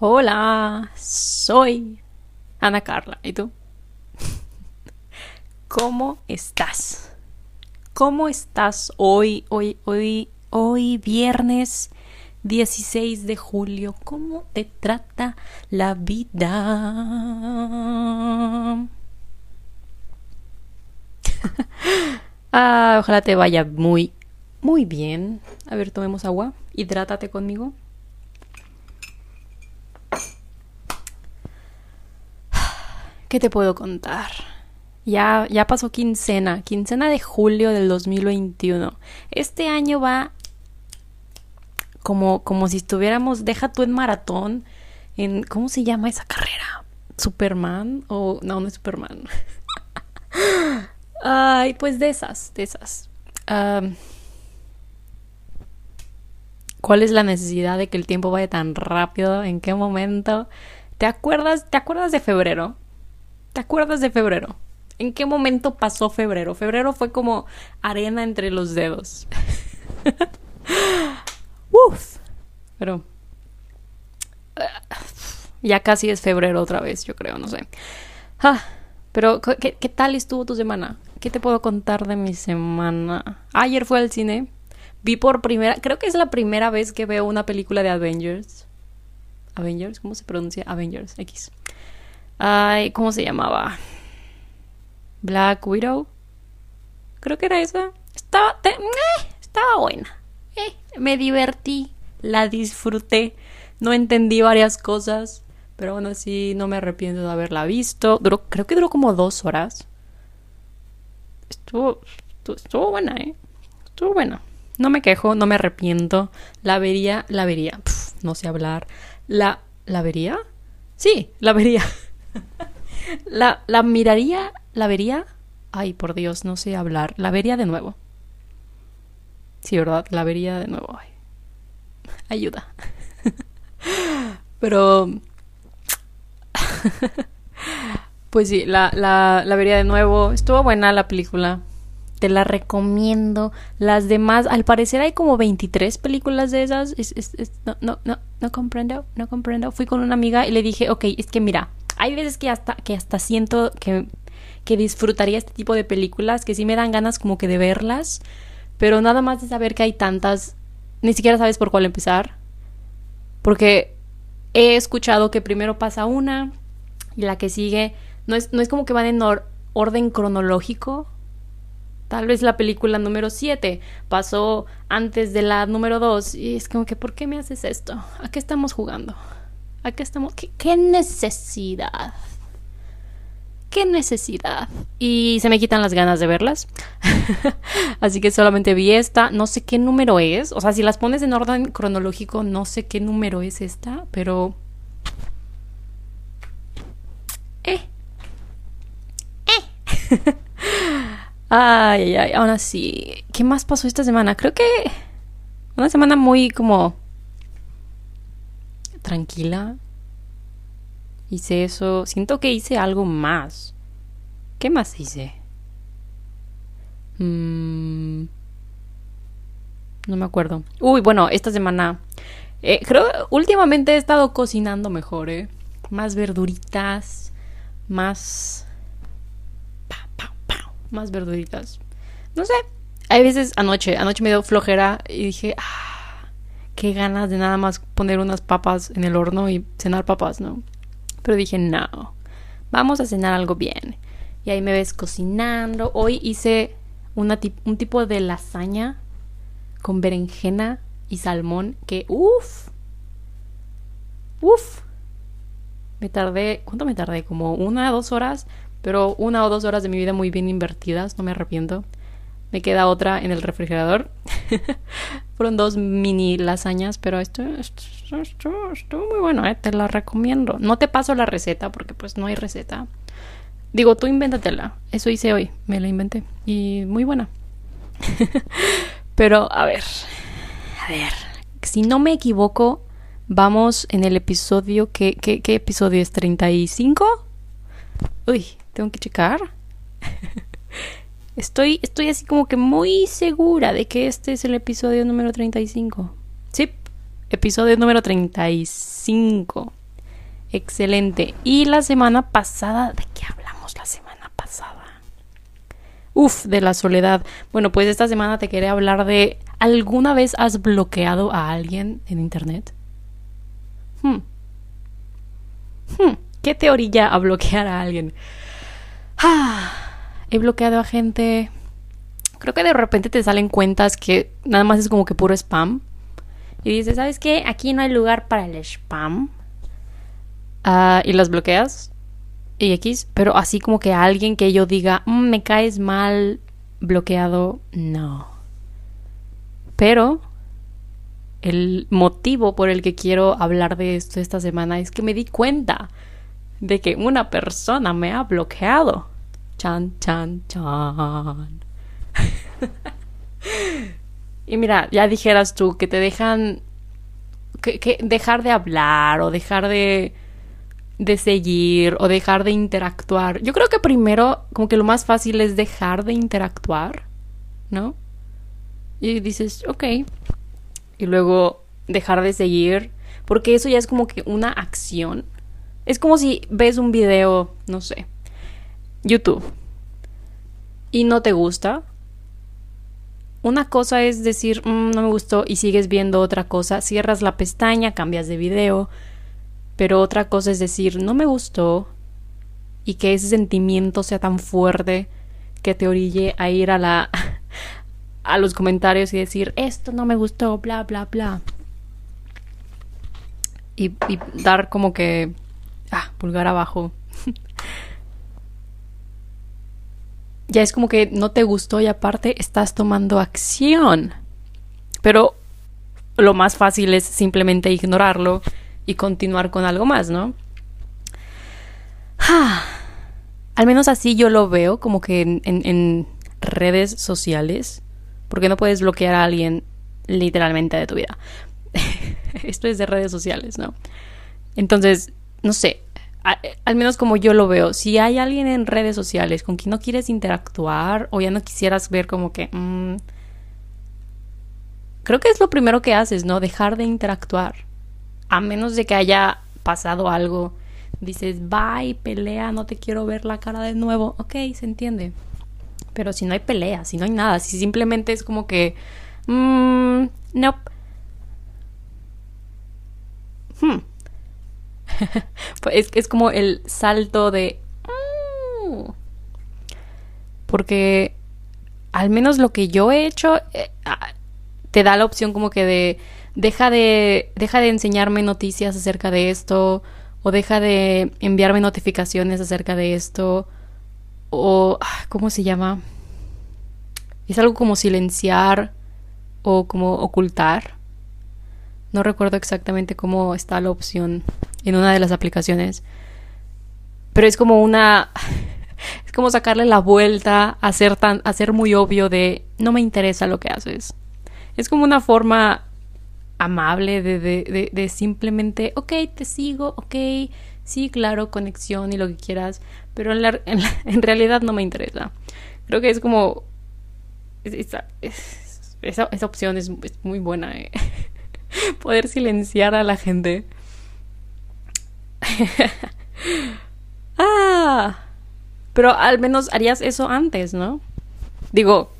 Hola, soy Ana Carla. ¿Y tú? ¿Cómo estás? ¿Cómo estás hoy, hoy, hoy, hoy, viernes 16 de julio? ¿Cómo te trata la vida? ah, ojalá te vaya muy, muy bien. A ver, tomemos agua. Hidrátate conmigo. ¿Qué te puedo contar? Ya, ya pasó quincena, quincena de julio del 2021. Este año va como, como si estuviéramos, deja tú en maratón, en, ¿cómo se llama esa carrera? ¿Superman? O, no, no es Superman. Ay, pues de esas, de esas. ¿Cuál es la necesidad de que el tiempo vaya tan rápido? ¿En qué momento? ¿Te acuerdas, te acuerdas de febrero? ¿Te acuerdas de febrero? ¿En qué momento pasó febrero? Febrero fue como arena entre los dedos. Uf. Pero ya casi es febrero otra vez, yo creo, no sé. Ah, pero ¿qué, ¿qué, tal estuvo tu semana? ¿Qué te puedo contar de mi semana? Ayer fue al cine. Vi por primera, creo que es la primera vez que veo una película de Avengers. Avengers, ¿cómo se pronuncia? Avengers X. Ay, ¿cómo se llamaba? Black Widow. Creo que era esa. Estaba, eh, estaba buena. Eh, me divertí, la disfruté. No entendí varias cosas, pero aún así no me arrepiento de haberla visto. Creo que duró como dos horas. Estuvo, estuvo, buena, ¿eh? Estuvo buena. No me quejo, no me arrepiento. La vería, la vería. no sé hablar. La, ¿la vería? Sí, la vería. la, la miraría, la vería. Ay, por Dios, no sé hablar. La vería de nuevo. Sí, ¿verdad? La vería de nuevo. ayuda. Pero... pues sí, la, la, la vería de nuevo. Estuvo buena la película. Te la recomiendo. Las demás, al parecer hay como 23 películas de esas. no, no, no comprendo, no comprendo. Fui con una amiga y le dije, ok, es que mira, hay veces que hasta, que hasta siento que, que disfrutaría este tipo de películas, que sí me dan ganas como que de verlas, pero nada más de saber que hay tantas, ni siquiera sabes por cuál empezar. Porque he escuchado que primero pasa una y la que sigue no es, no es como que van en orden cronológico. Tal vez la película número 7 pasó antes de la número 2 y es como que ¿por qué me haces esto? ¿A qué estamos jugando? Aquí estamos. ¿Qué, necesidad? ¿Qué necesidad? Y se me quitan las ganas de verlas. Así que solamente vi esta. No sé qué número es. O sea, si las pones en orden cronológico, no sé qué número es esta, pero. Eh. Eh. ay, ay, ay. Aún así. ¿Qué más pasó esta semana? Creo que. Una semana muy como tranquila. Hice eso. Siento que hice algo más. ¿Qué más hice? Mm, no me acuerdo. Uy, bueno, esta semana. Eh, creo últimamente he estado cocinando mejor, ¿eh? Más verduritas. Más. Más verduritas. No sé. Hay veces anoche. Anoche me dio flojera y dije. Ah, qué ganas de nada más poner unas papas en el horno y cenar papas, ¿no? Pero dije, no, vamos a cenar algo bien. Y ahí me ves cocinando. Hoy hice un tipo de lasaña con berenjena y salmón que, uff, uff. Me tardé, ¿cuánto me tardé? Como una dos horas, pero una o dos horas de mi vida muy bien invertidas, no me arrepiento. Me queda otra en el refrigerador. Fueron dos mini lasañas, pero esto, estuvo muy bueno, ¿eh? te la recomiendo. No te paso la receta porque pues no hay receta. Digo, tú invéntatela. Eso hice hoy, me la inventé. Y muy buena. pero, a ver, a ver, si no me equivoco, vamos en el episodio, ¿qué, qué, qué episodio es? ¿35? Uy, tengo que checar. Estoy, estoy así como que muy segura de que este es el episodio número 35. Sí, episodio número 35. Excelente. Y la semana pasada, ¿de qué hablamos la semana pasada? Uf, de la soledad. Bueno, pues esta semana te quería hablar de ¿alguna vez has bloqueado a alguien en internet? Hmm. Hmm. ¿Qué te orilla a bloquear a alguien? Ah, he bloqueado a gente. Creo que de repente te salen cuentas que nada más es como que puro spam. Y dices, ¿sabes qué? Aquí no hay lugar para el spam. Ah, y las bloqueas y X, pero así como que alguien que yo diga, mm, me caes mal, bloqueado, no. Pero el motivo por el que quiero hablar de esto esta semana es que me di cuenta de que una persona me ha bloqueado. Chan, chan, chan. y mira, ya dijeras tú que te dejan que dejar de hablar o dejar de de seguir o dejar de interactuar. Yo creo que primero, como que lo más fácil es dejar de interactuar, ¿no? Y dices, ok. Y luego dejar de seguir, porque eso ya es como que una acción. Es como si ves un video, no sé, YouTube, y no te gusta. Una cosa es decir, mm, no me gustó y sigues viendo otra cosa, cierras la pestaña, cambias de video, pero otra cosa es decir, no me gustó y que ese sentimiento sea tan fuerte que te orille a ir a la a los comentarios y decir, esto no me gustó, bla, bla, bla. Y, y dar como que, ah, pulgar abajo. ya es como que no te gustó y aparte estás tomando acción. Pero lo más fácil es simplemente ignorarlo y continuar con algo más, ¿no? Al menos así yo lo veo, como que en, redes sociales, porque no puedes bloquear a alguien literalmente de tu vida. Esto es de redes sociales, ¿no? Entonces, no sé, al menos como yo lo veo, si hay alguien en redes sociales con quien no quieres interactuar o ya no quisieras ver como que... Mm, creo que es lo primero que haces, ¿no? Dejar de interactuar a menos de que haya pasado algo, dices, bye, pelea, no te quiero ver la cara de nuevo, ok, se entiende. Pero si no hay pelea, si no hay nada, si simplemente es como que, mmm, nope. Hmm. es, es como el salto de... Mm". Porque al menos lo que yo he hecho eh, ah, te da la opción como que de deja de, deja de enseñarme noticias acerca de esto, o deja de enviarme notificaciones acerca de esto, o, ah, ¿cómo se llama? Es algo como silenciar o como ocultar. No recuerdo exactamente cómo está la opción en una de las aplicaciones. Pero es como una. Es como sacarle la vuelta a ser, tan, a ser muy obvio de no me interesa lo que haces. Es como una forma amable de, de, de, simplemente, ok, te sigo, ok, sí, claro, conexión y lo que quieras, pero en, la, en, realidad no me interesa. Creo que es como... Esa, esa, esa opción es, muy buena, eh. Poder silenciar a la gente. ah, pero al menos harías eso antes, ¿no? Digo,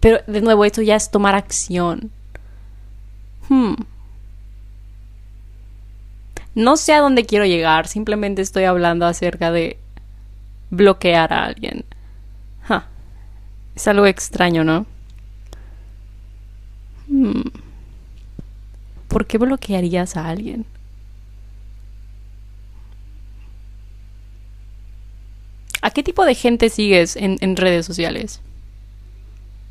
pero de nuevo, esto ya es tomar acción. Hmm. No sé a dónde quiero llegar, simplemente estoy hablando acerca de bloquear a alguien. Es algo extraño, ¿no? Hmm. ¿Por qué bloquearías a alguien? ¿A qué tipo de gente sigues en, redes sociales?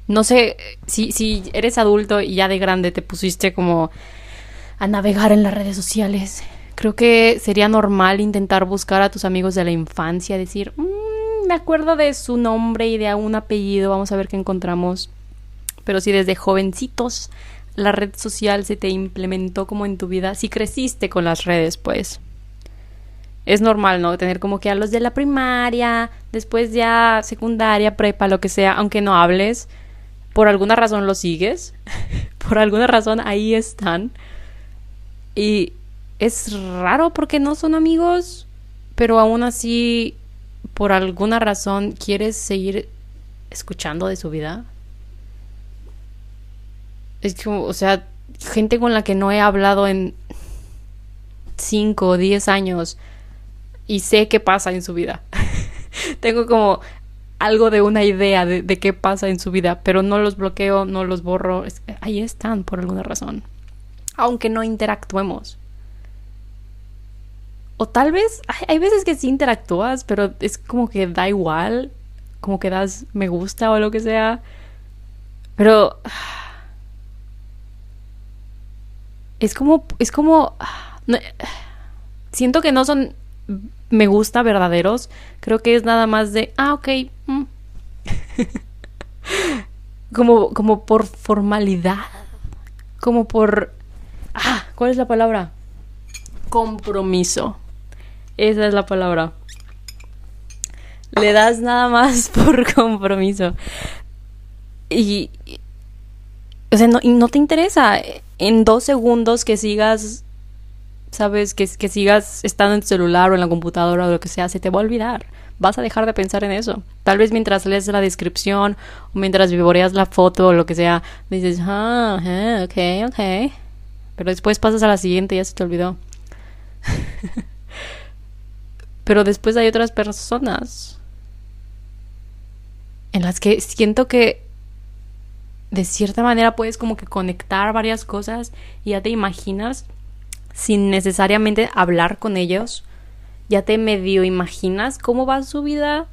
no sé, si, si eres adulto y ya de grande te pusiste como a navegar en las redes sociales, creo que sería normal intentar buscar a tus amigos de la infancia, decir, mm, me acuerdo de su nombre y de un apellido, vamos a ver qué encontramos. Pero si desde jovencitos la red social se te implementó como en tu vida, si creciste con las redes, pues es normal, ¿no? Tener como que a los de la primaria, después ya secundaria, prepa, lo que sea, aunque no hables, por alguna razón lo sigues, por alguna razón ahí están. Y es raro porque no son amigos, pero aún así, por alguna razón, quieres seguir escuchando de su vida. Es como, o sea, gente con la que no he hablado en 5 o 10 años y sé qué pasa en su vida. Tengo como algo de una idea de, qué pasa en su vida, pero no los bloqueo, no los borro. ahí están por alguna razón. Aunque no interactuemos. O tal vez, hay, veces que sí interactúas, pero es como que da igual, como que das me gusta o lo que sea. Pero es como, es como, siento que no son me gusta verdaderos. Creo que es nada más de, ah, ok. Mm". como, como por formalidad. Como por... Ah, ¿cuál es la palabra? Compromiso. Esa es la palabra. Le das nada más por compromiso. Y... O sea, no, y no te interesa en dos segundos que sigas sabes, que, que sigas estando en tu celular o en la computadora o lo que sea, se te va a olvidar. Vas a dejar de pensar en eso. Tal vez mientras lees la descripción o mientras vivoreas la foto o lo que sea, dices, ah, eh, ok, ok. Pero después pasas a la siguiente y ya se te olvidó. Pero después hay otras personas en las que siento que de cierta manera puedes como que conectar varias cosas y ya te imaginas sin necesariamente hablar con ellos, ya te medio imaginas cómo va su vida.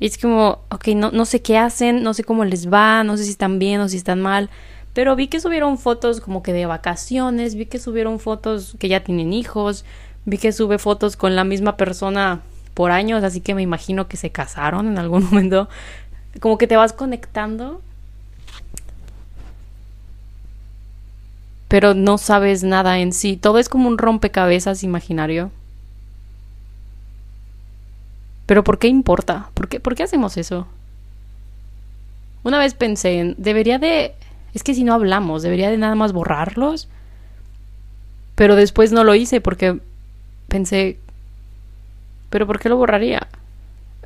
Es como, ok, no, no sé qué hacen, no sé cómo les va, no sé si están bien o si están mal, pero vi que subieron fotos como que de vacaciones, vi que subieron fotos que ya tienen hijos, vi que sube fotos con la misma persona por años, así que me imagino que se casaron en algún momento. Como que te vas conectando pero no sabes nada en sí. Todo es como un rompecabezas imaginario. Pero ¿por qué importa? ¿Por qué, ¿Por qué hacemos eso? Una vez pensé en, debería de... Es que si no hablamos, debería de nada más borrarlos. Pero después no lo hice porque pensé, pero ¿por qué lo borraría?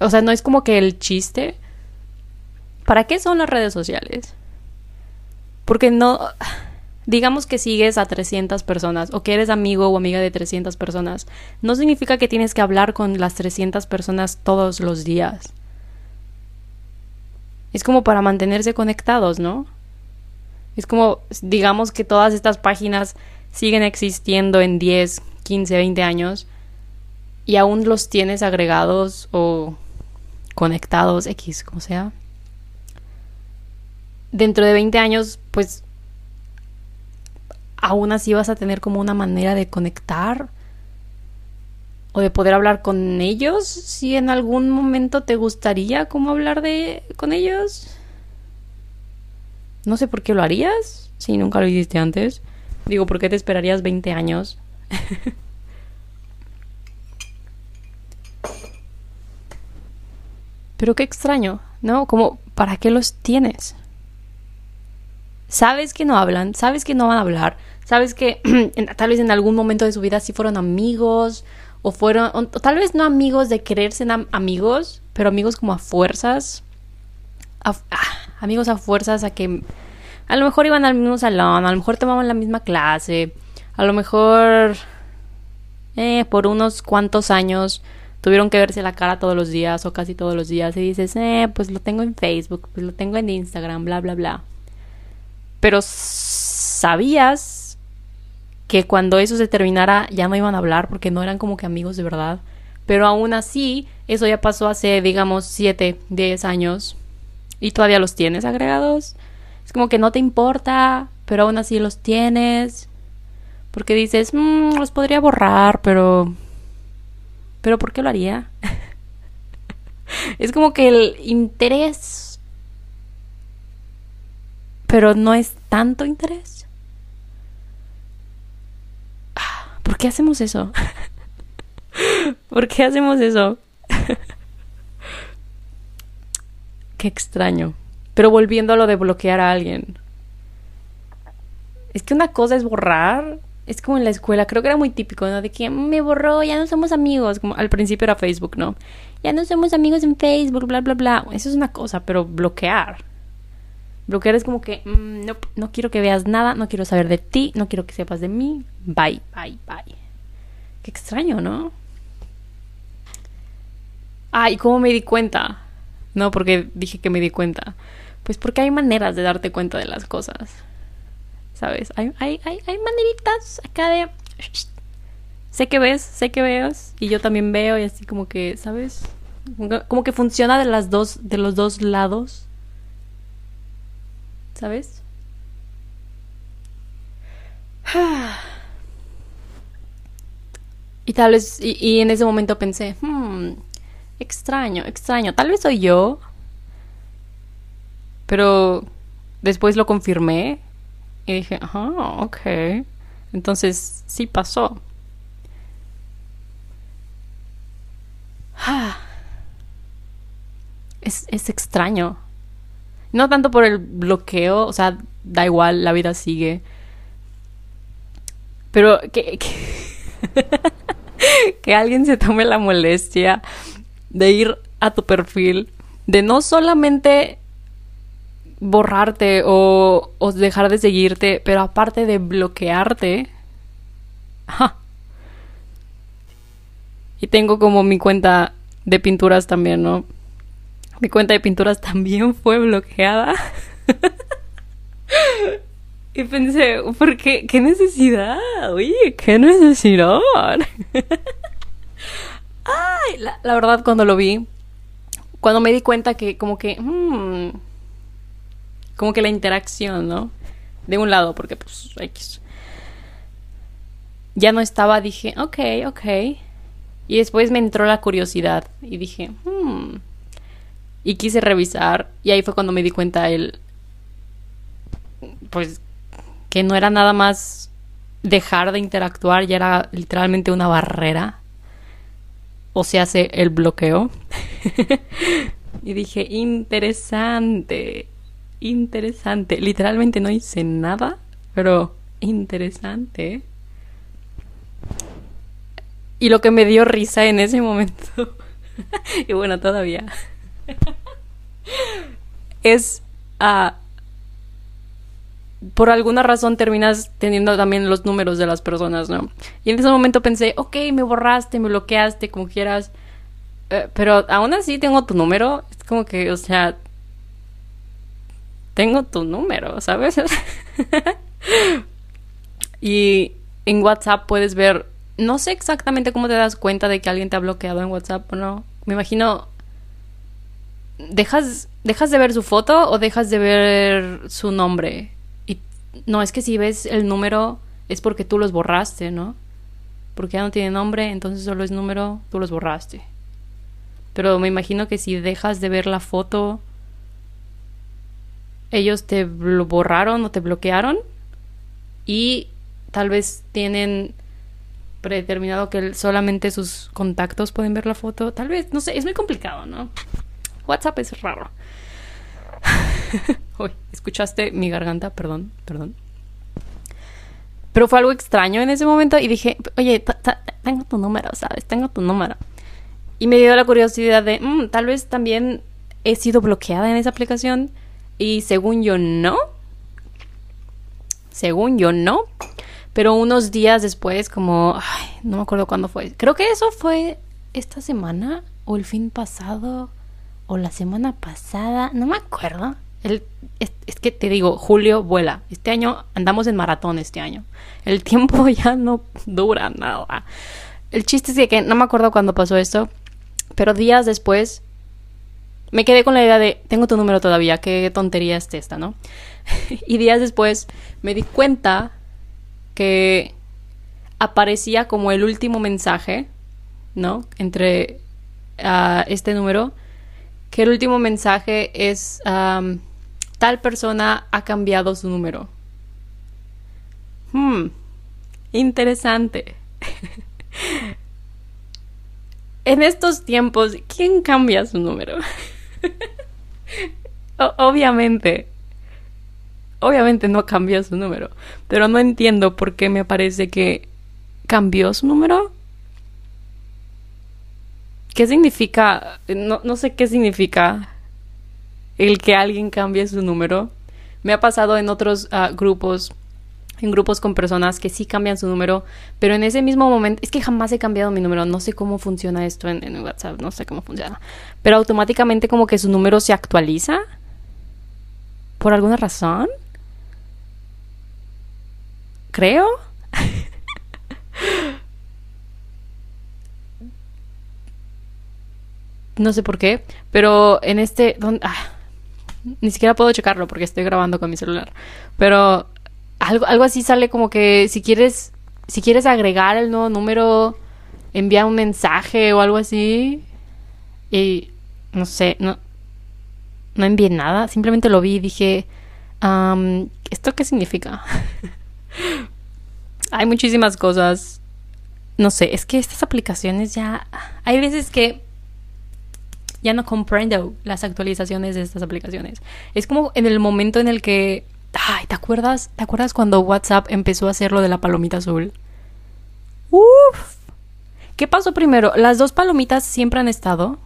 O sea, no es como que el chiste. ¿Para qué son las redes sociales? Porque no digamos que sigues a 300 personas o que eres amigo o amiga de 300 personas, no significa que tienes que hablar con las 300 personas todos los días. Es como para mantenerse conectados, ¿no? Es como, digamos que todas estas páginas siguen existiendo en 10, 15, 20 años y aún los tienes agregados o conectados, X, como sea. Dentro de 20 años, pues aún así vas a tener como una manera de conectar o de poder hablar con ellos si en algún momento te gustaría como hablar de con ellos. No sé por qué lo harías si nunca lo hiciste antes. Digo por qué te esperarías 20 años pero qué extraño no como para qué los tienes sabes que no hablan sabes que no van a hablar sabes que tal vez en algún momento de su vida sí fueron amigos o fueron, tal vez no amigos de quererse amigos, pero amigos como a fuerzas, ah, amigos a fuerzas a que a lo mejor iban al mismo salón, a lo mejor tomaban la misma clase, a lo mejor eh, por unos cuantos años tuvieron que verse la cara todos los días o casi todos los días y dices, eh, pues lo tengo en Facebook, pues lo tengo en Instagram, bla, bla, bla. Pero sabías que cuando eso se terminara ya no iban a hablar porque no eran como que amigos de verdad. Pero aún así, eso ya pasó hace, digamos, 7, 10 años y todavía los tienes agregados. Es como que no te importa, pero aún así los tienes. Porque dices, mmm, los podría borrar, pero... Pero ¿por qué lo haría? es como que el interés... Pero no es tanto interés. ¿Por qué hacemos eso? ¿Por qué hacemos eso? qué extraño. Pero volviendo a lo de bloquear a alguien. Es que una cosa es borrar. Es como en la escuela, creo que era muy típico, ¿no? De que me borró, ya no somos amigos. Como al principio era Facebook, ¿no? Ya no somos amigos en Facebook, bla, bla, bla. Eso es una cosa, pero bloquear. Bloquear es como que mm, no, no quiero que veas nada, no quiero saber de ti, no quiero que sepas de mí. Bye, bye, bye. Qué extraño, ¿no? Ah, ¿y cómo me di cuenta? No, porque dije que me di cuenta. Pues porque hay maneras de darte cuenta de las cosas. ¿Sabes? Hay, hay, hay, hay maneritas acá de... Sé que ves, sé que veas. Y yo también veo y así como que, ¿sabes? Como que funciona de las dos, de los dos lados. ¿Sabes? Y tal vez, y, en ese momento pensé, hmm, extraño, extraño, tal vez soy yo, pero después lo confirmé y dije, ah, ok. Entonces sí pasó. Es, es extraño. No tanto por el bloqueo, o sea, da igual, la vida sigue. Pero que, que, que, alguien se tome la molestia de ir a tu perfil, de no solamente borrarte o, o dejar de seguirte, pero aparte de bloquearte. Y tengo como mi cuenta de pinturas también, ¿no? Mi cuenta de pinturas también fue bloqueada. y pensé, ¿por qué? ¿Qué necesidad? Oye, ¿qué necesidad? Ay, la, verdad cuando lo vi, cuando me di cuenta que como que... Hmm, como que la interacción, ¿no? De un lado, porque pues X. Ya no estaba, dije, ok, ok. Y después me entró la curiosidad y dije, hmm. Y quise revisar y ahí fue cuando me di cuenta el... Pues que no era nada más dejar de interactuar, ya era literalmente una barrera. O se hace el bloqueo. y dije, interesante interesante. Literalmente no hice nada, pero interesante. Y lo que me dio risa en ese momento, y bueno, todavía, es uh, por alguna razón terminas teniendo también los números de las personas, ¿no? Y en ese momento pensé, ok, me borraste, me bloqueaste, como quieras, eh, pero aún así tengo tu número. Es como que, o sea, tengo tu número, ¿sabes? y en WhatsApp puedes ver, no sé exactamente cómo te das cuenta de que alguien te ha bloqueado en WhatsApp o no. Me imagino, dejas, dejas de ver su foto o dejas de ver su nombre. Y no, es que si ves el número es porque tú los borraste, ¿no? Porque ya no tiene nombre, entonces solo es número, tú los borraste. Pero me imagino que si dejas de ver la foto ellos te borraron o te bloquearon y tal vez tienen predeterminado que solamente sus contactos pueden ver la foto. Tal vez, no sé, es muy complicado, ¿no? WhatsApp es raro. Uy, escuchaste mi garganta, perdón, perdón. Pero fue algo extraño en ese momento y dije, oye, tengo tu número, ¿sabes? Tengo tu número. Y me dio la curiosidad de, mm, tal vez también he sido bloqueada en esa aplicación y según yo no. Según yo no. Pero unos días después, como, ay, no me acuerdo cuándo fue. Creo que eso fue esta semana o el fin pasado o la semana pasada, no me acuerdo. El, es, es, que te digo, julio vuela. Este año andamos en maratón este año. El tiempo ya no dura nada. El chiste es que no me acuerdo cuándo pasó esto, pero días después me quedé con la idea de, tengo tu número todavía, qué tontería es esta, ¿no? y días después me di cuenta que aparecía como el último mensaje, ¿no? Entre uh, este número, que el último mensaje es, um, tal persona ha cambiado su número. Hmm, interesante. en estos tiempos, ¿quién cambia su número? obviamente. obviamente no cambió su número, pero no entiendo por qué me parece que cambió su número. ¿Qué significa? No, no sé qué significa el que alguien cambie su número. Me ha pasado en otros ah, grupos, en grupos con personas que sí cambian su número, pero en ese mismo momento, es que jamás he cambiado mi número, no sé cómo funciona esto en, en WhatsApp, no sé cómo funciona, pero automáticamente como que su número se actualiza por alguna razón. Creo. no sé por qué, pero en este... Ah, ni siquiera puedo checarlo porque estoy grabando con mi celular. Pero algo, algo así sale como que si quieres, si quieres agregar el nuevo número, envía un mensaje o algo así. Y no sé, no, no envié nada. Simplemente lo vi y dije, ¿esto qué significa? Hay muchísimas cosas. No sé, es que estas aplicaciones ya... Hay veces que ya no comprendo las actualizaciones de estas aplicaciones. Es como en el momento en el que, ay, ¿te acuerdas? ¿Te acuerdas cuando WhatsApp empezó a hacer lo de la palomita azul? Uf. ¿Qué pasó primero? ¿Las dos palomitas siempre han estado?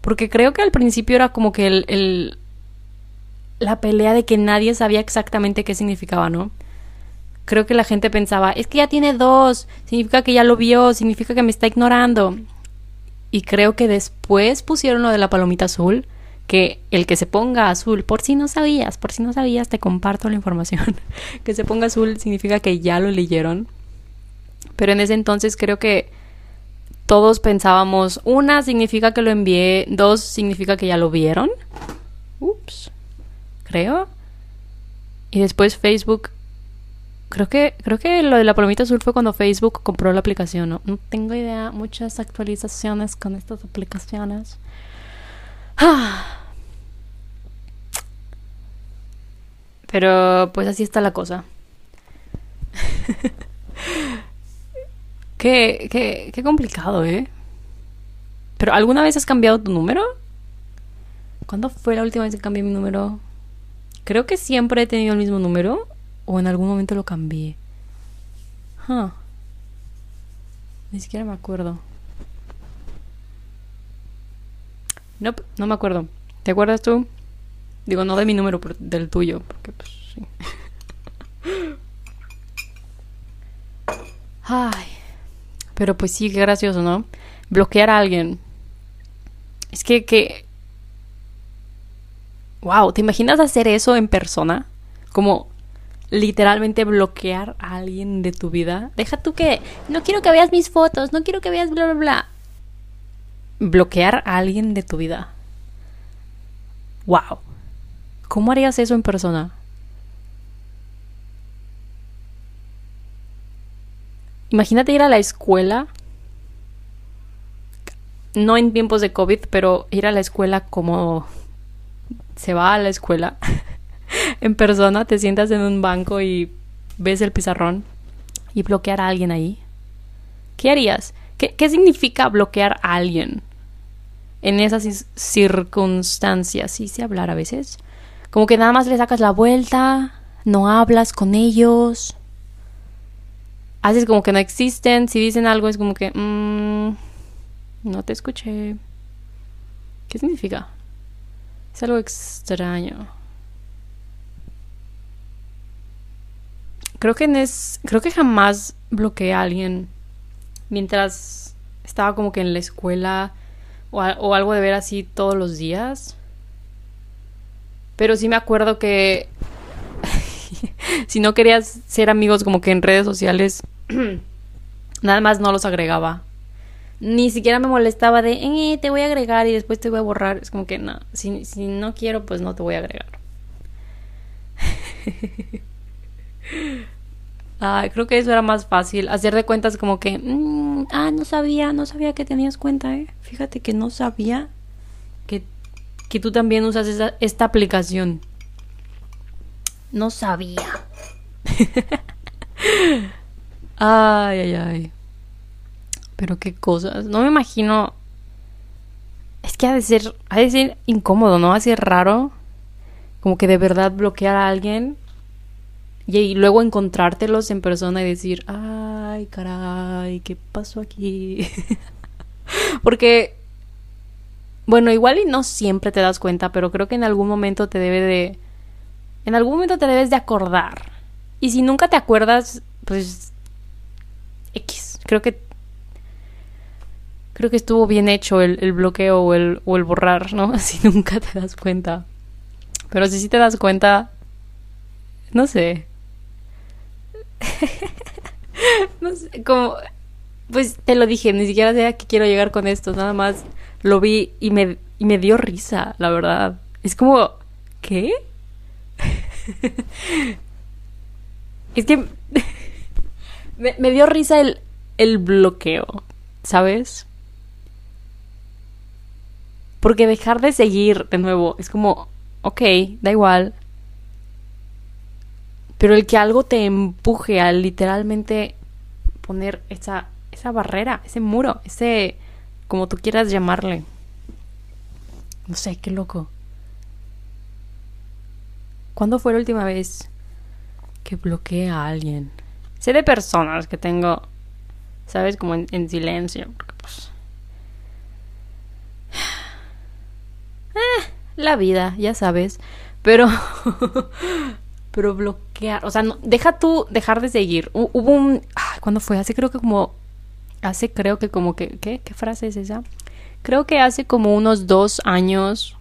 Porque creo que al principio era como que el, el la pelea de que nadie sabía exactamente qué significaba, ¿no? Creo que la gente pensaba, es que ya tiene dos, significa que ya lo vio, significa que me está ignorando. Y creo que después pusieron lo de la palomita azul, que el que se ponga azul, por si no sabías, por si no sabías, te comparto la información. que se ponga azul significa que ya lo leyeron. Pero en ese entonces creo que todos pensábamos, una significa que lo envié, dos significa que ya lo vieron. Ups. Creo. Y después Facebook Creo que, creo que lo de la palomita azul fue cuando Facebook compró la aplicación, ¿no? No tengo idea. Muchas actualizaciones con estas aplicaciones. Pero pues así está la cosa. qué, qué, qué complicado, ¿eh? Pero ¿alguna vez has cambiado tu número? ¿Cuándo fue la última vez que cambié mi número? Creo que siempre he tenido el mismo número o en algún momento lo cambié. Ni siquiera me acuerdo. No, no me acuerdo. ¿Te acuerdas tú? Digo, no de mi número, del tuyo, porque pues sí. Ay. Pero pues sí, qué gracioso, ¿no? Bloquear a alguien. Es que, que... Wow, ¿te imaginas hacer eso en persona? Como literalmente bloquear a alguien de tu vida. Deja tú que no quiero que veas mis fotos, no quiero que veas bla, bla, bla. Bloquear a alguien de tu vida. Wow. ¿Cómo harías eso en persona? Imagínate ir a la escuela. No en tiempos de COVID, pero ir a la escuela como se va a la escuela. en persona, te sientas en un banco y ves el pizarrón y bloquear a alguien ahí. ¿Qué harías? ¿Qué, qué significa bloquear a alguien? En esas circunstancias, sí sé hablar a veces. Como que nada más le sacas la vuelta, no hablas con ellos, haces como que no existen, si dicen algo es como que, mmm, no te escuché. ¿Qué significa? Es algo extraño. Creo que es, creo que jamás bloqueé a alguien mientras estaba como que en la escuela o, algo de ver así todos los días. Pero sí me acuerdo que si no querías ser amigos como que en redes sociales, nada más no los agregaba. Ni siquiera me molestaba de, te voy a agregar y después te voy a borrar. Es como que no, si, si no quiero, pues no te voy a agregar. Ah, creo que eso era más fácil. Hacer de cuentas como que, mm, ah, no sabía, no sabía que tenías cuenta, eh. Fíjate que no sabía que, que tú también usas esta aplicación. No sabía. ay, ay, ay. Pero qué cosas. No me imagino. Es que ha de ser, ha de ser incómodo, ¿no? Ha de ser raro como que de verdad bloquear a alguien y, luego encontrártelos en persona y decir, ay, caray, ¿qué pasó aquí? Porque, bueno, igual y no siempre te das cuenta, pero creo que en algún momento te debe de... En algún momento te debes de acordar. Y si nunca te acuerdas, pues... X. Creo que... Creo que estuvo bien hecho el, bloqueo o el, o el borrar, ¿no? Si nunca te das cuenta. Pero si sí te das cuenta, no sé. no sé, como... Pues te lo dije, ni siquiera sé a qué quiero llegar con esto, nada más lo vi y me, y me dio risa, la verdad. Es como, ¿qué? es que me, me, dio risa el, el bloqueo, ¿sabes? Porque dejar de seguir de nuevo es como, ok, da igual. Pero el que algo te empuje a literalmente poner esa, esa barrera, ese muro, ese, como tú quieras llamarle. No sé, qué loco. ¿Cuándo fue la última vez que bloqueé a alguien? Sé de personas que tengo, ¿sabes? Como en, en silencio. Porque pues... Eh, la vida, ya sabes. Pero. pero bloquear. O sea, deja tú dejar de seguir. Hubo un. ¿Cuándo fue? Hace creo que como. Hace creo que como que. ¿Qué? ¿Qué frase es esa? Creo que hace como unos dos años.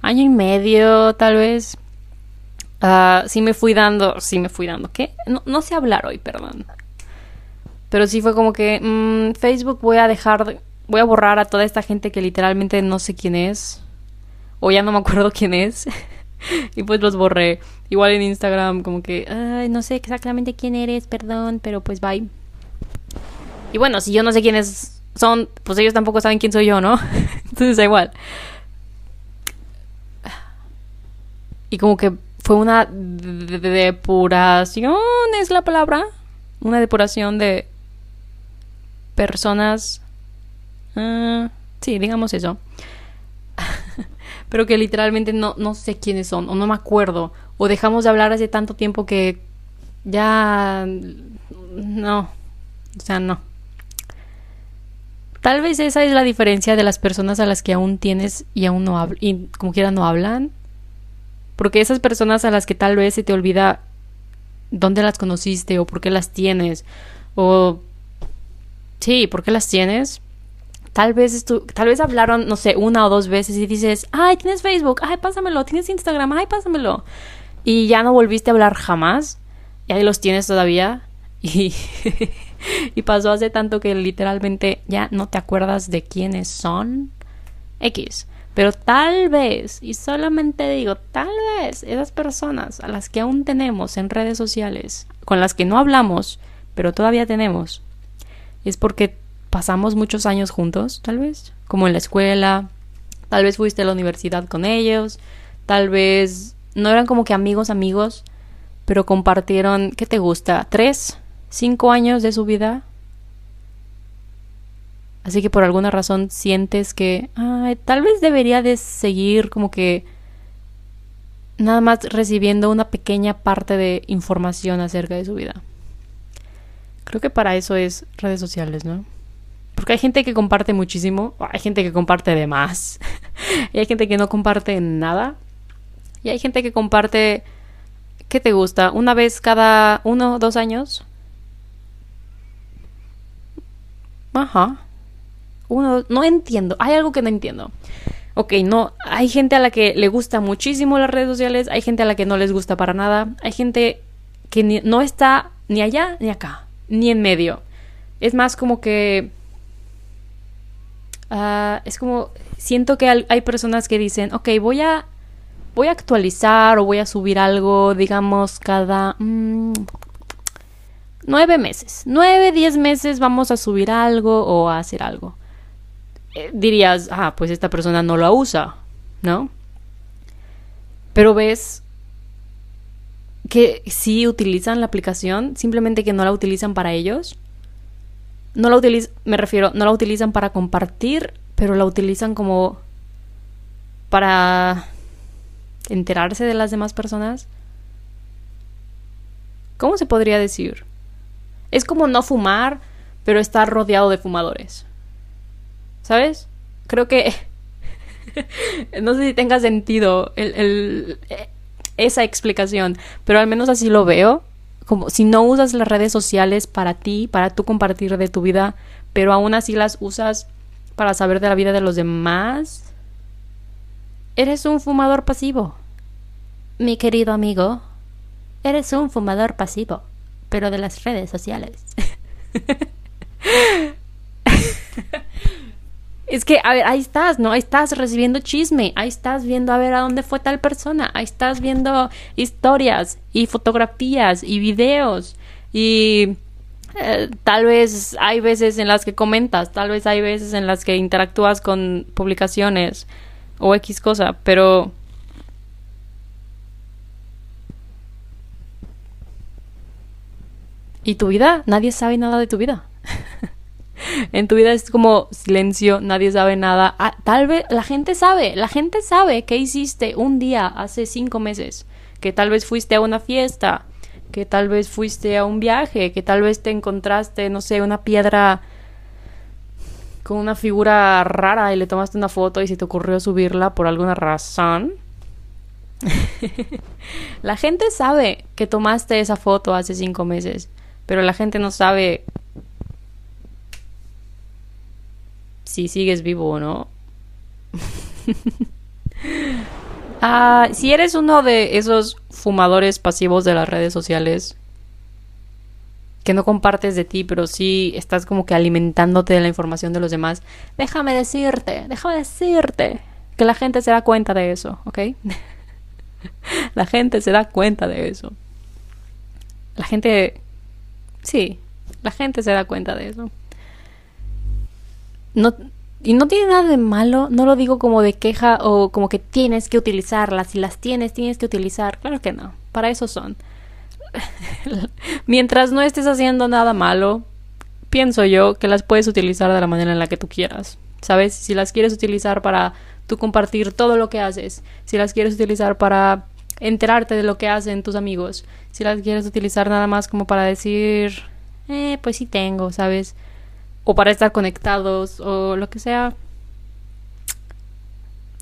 Año y medio, tal vez. Uh, sí me fui dando. Sí me fui dando. ¿Qué? No, no sé hablar hoy, perdón. Pero sí fue como que. Mmm, Facebook voy a dejar. Voy a borrar a toda esta gente que literalmente no sé quién es o ya no me acuerdo quién es. y pues los borré. Igual en Instagram, como que, ay, no sé exactamente quién eres, perdón, pero pues bye. Y bueno, si yo no sé quiénes son, pues ellos tampoco saben quién soy yo, ¿no? Entonces da igual. Y como que fue una depuración, es la palabra. Una depuración de personas. Uh, sí, digamos eso pero que literalmente no, no sé quiénes son, o no me acuerdo, o dejamos de hablar hace tanto tiempo que ya no, o sea, no. Tal vez esa es la diferencia de las personas a las que aún tienes y aún no hablan, y como quiera no hablan. Porque esas personas a las que tal vez se te olvida dónde las conociste o por qué las tienes, o sí, por qué las tienes, Tal vez, tal vez hablaron, no sé, una o dos veces y dices, ay, tienes Facebook, ay, pásamelo, tienes Instagram, ay, pásamelo. Y ya no volviste a hablar jamás. Y ahí los tienes todavía. Y, y pasó hace tanto que literalmente ya no te acuerdas de quiénes son. X. Pero tal vez, y solamente digo, tal vez esas personas a las que aún tenemos en redes sociales, con las que no hablamos, pero todavía tenemos, es porque pasamos muchos años juntos, tal vez, como en la escuela, tal vez fuiste a la universidad con ellos, tal vez no eran como que amigos, amigos, pero compartieron, ¿qué te gusta? ¿Tres? ¿Cinco años de su vida? Así que por alguna razón sientes que, tal vez debería de seguir como que nada más recibiendo una pequeña parte de información acerca de su vida. Creo que para eso es redes sociales, ¿no? Porque hay gente que comparte muchísimo, hay gente que comparte de más, y hay gente que no comparte nada, y hay gente que comparte, ¿qué te gusta? ¿Una vez cada uno, dos años? Ajá. Uno, no entiendo, hay algo que no entiendo. Ok, no, hay gente a la que le gusta muchísimo las redes sociales, hay gente a la que no les gusta para nada, hay gente que no está ni allá ni acá, ni en medio. Es más como que Ah, es como, siento que hay personas que dicen, ok, voy a, voy a actualizar o voy a subir algo, digamos, cada mm, nueve meses. Nueve, diez meses vamos a subir algo o a hacer algo. Eh, dirías, ah, pues esta persona no lo usa, ¿no? Pero ves que sí utilizan la aplicación, simplemente que no la utilizan para ellos no la utilizan, me refiero, no la utilizan para compartir, pero la utilizan como para enterarse de las demás personas. ¿Cómo se podría decir? Es como no fumar, pero estar rodeado de fumadores. ¿Sabes? Creo que... no sé si tenga sentido esa explicación, pero al menos así lo veo. Como si no usas las redes sociales para ti, para tú compartir de tu vida, pero aún así las usas para saber de la vida de los demás, eres un fumador pasivo. Mi querido amigo, eres un fumador pasivo, pero de las redes sociales. es que, a ver, ahí estás, ¿no? Ahí estás recibiendo chisme, ahí estás viendo a ver a dónde fue tal persona, ahí estás viendo historias y fotografías y videos y eh, tal vez hay veces en las que comentas, tal vez hay veces en las que interactúas con publicaciones o X cosa, pero ¿Y tu vida? Nadie sabe nada de tu vida. en tu vida es como silencio, nadie sabe nada. Ah, tal vez la gente sabe, la gente sabe qué hiciste un día hace cinco meses, que tal vez fuiste a una fiesta, que tal vez fuiste a un viaje, que tal vez te encontraste, no sé, una piedra con una figura rara y le tomaste una foto y se te ocurrió subirla por alguna razón. la gente sabe que tomaste esa foto hace cinco meses pero la gente no sabe si sigues vivo o no. Ah, si eres uno de esos fumadores pasivos de las redes sociales, que no compartes de ti, pero sí estás como que alimentándote de la información de los demás, déjame decirte, déjame decirte que la gente se da cuenta de eso, ¿ok? la gente se da cuenta de eso. La gente Sí, la gente se da cuenta de eso. Y no tiene nada de malo, no lo digo como de queja o como que tienes que utilizarlas, si las tienes, tienes que utilizar. Claro que no, para eso son. Mientras no estés haciendo nada malo, pienso yo que las puedes utilizar de la manera en la que tú quieras. ¿Sabes? Si las quieres utilizar para tú compartir todo lo que haces, si las quieres utilizar para enterarte de lo que hacen tus amigos. Si las quieres utilizar nada más como para decir, eh, pues sí tengo, ¿sabes? O para estar conectados o lo que sea.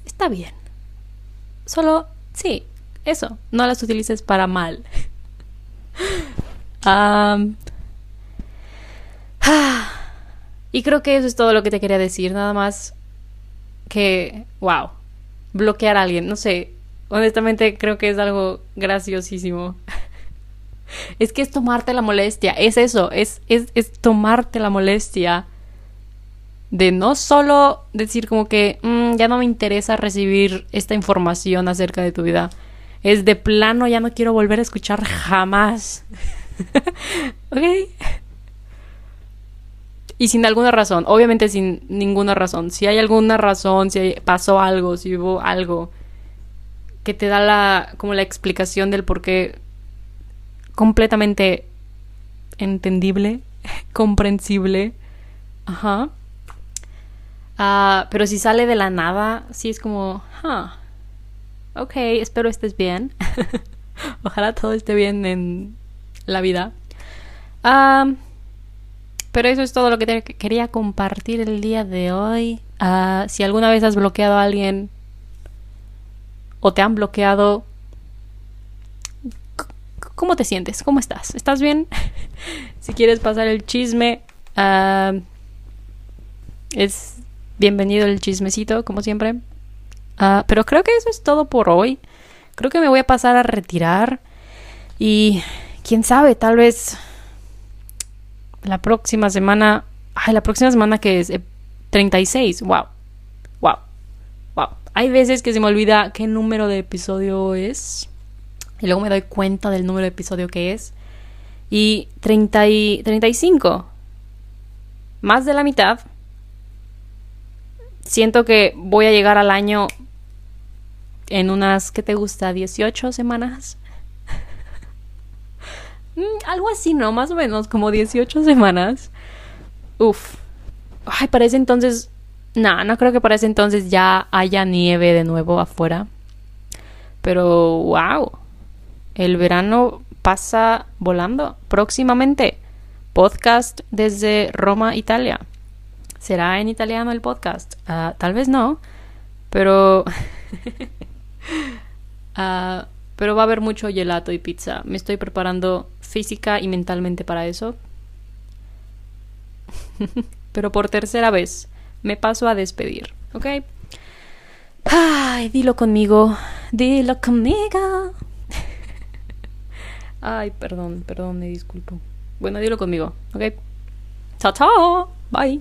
Está bien. Solo, sí, eso. No las utilices para mal. y creo que eso es todo lo que te quería decir. Nada más que, wow, bloquear a alguien. No sé, Honestamente creo que es algo graciosísimo. es que es tomarte la molestia, es eso, es, es, es tomarte la molestia de no solo decir como que mm, ya no me interesa recibir esta información acerca de tu vida, es de plano ya no quiero volver a escuchar jamás. ¿Ok? Y sin alguna razón, obviamente sin ninguna razón. Si hay alguna razón, si pasó algo, si hubo algo que te da la como la explicación del por qué completamente entendible, comprensible. Ajá. Ah, pero si sale de la nada, sí es como, ah, ok, espero estés bien. Ojalá todo esté bien en la vida. Pero eso es todo lo que quería compartir el día de hoy. Ah, si alguna vez has bloqueado a alguien o te han bloqueado. ¿Cómo te sientes? ¿Cómo estás? ¿Estás bien? si quieres pasar el chisme, ah, es bienvenido el chismecito, como siempre. Ah, pero creo que eso es todo por hoy. Creo que me voy a pasar a retirar. Y quién sabe, tal vez la próxima semana. Ay, la próxima semana que es 36. Wow. Wow. Wow. Hay veces que se me olvida qué número de episodio es. Y luego me doy cuenta del número de episodio que es. Y, treinta y 35. Más de la mitad. Siento que voy a llegar al año en unas, ¿qué te gusta? 18 semanas. Mm, algo así, ¿no? Más o menos, como 18 semanas. Uf. Ay, parece entonces no, no creo que para ese entonces ya haya nieve de nuevo afuera. Pero, wow, el verano pasa volando. Próximamente, podcast desde Roma, Italia. ¿Será en italiano el podcast? Ah, tal vez no, pero... Ah, pero va a haber mucho gelato y pizza. Me estoy preparando física y mentalmente para eso. pero por tercera vez me paso a despedir, ¿ok? Ay, dilo conmigo, dilo conmigo. Ay, perdón, perdón, me disculpo. Bueno, dilo conmigo, ¿ok? Chao, chao, bye.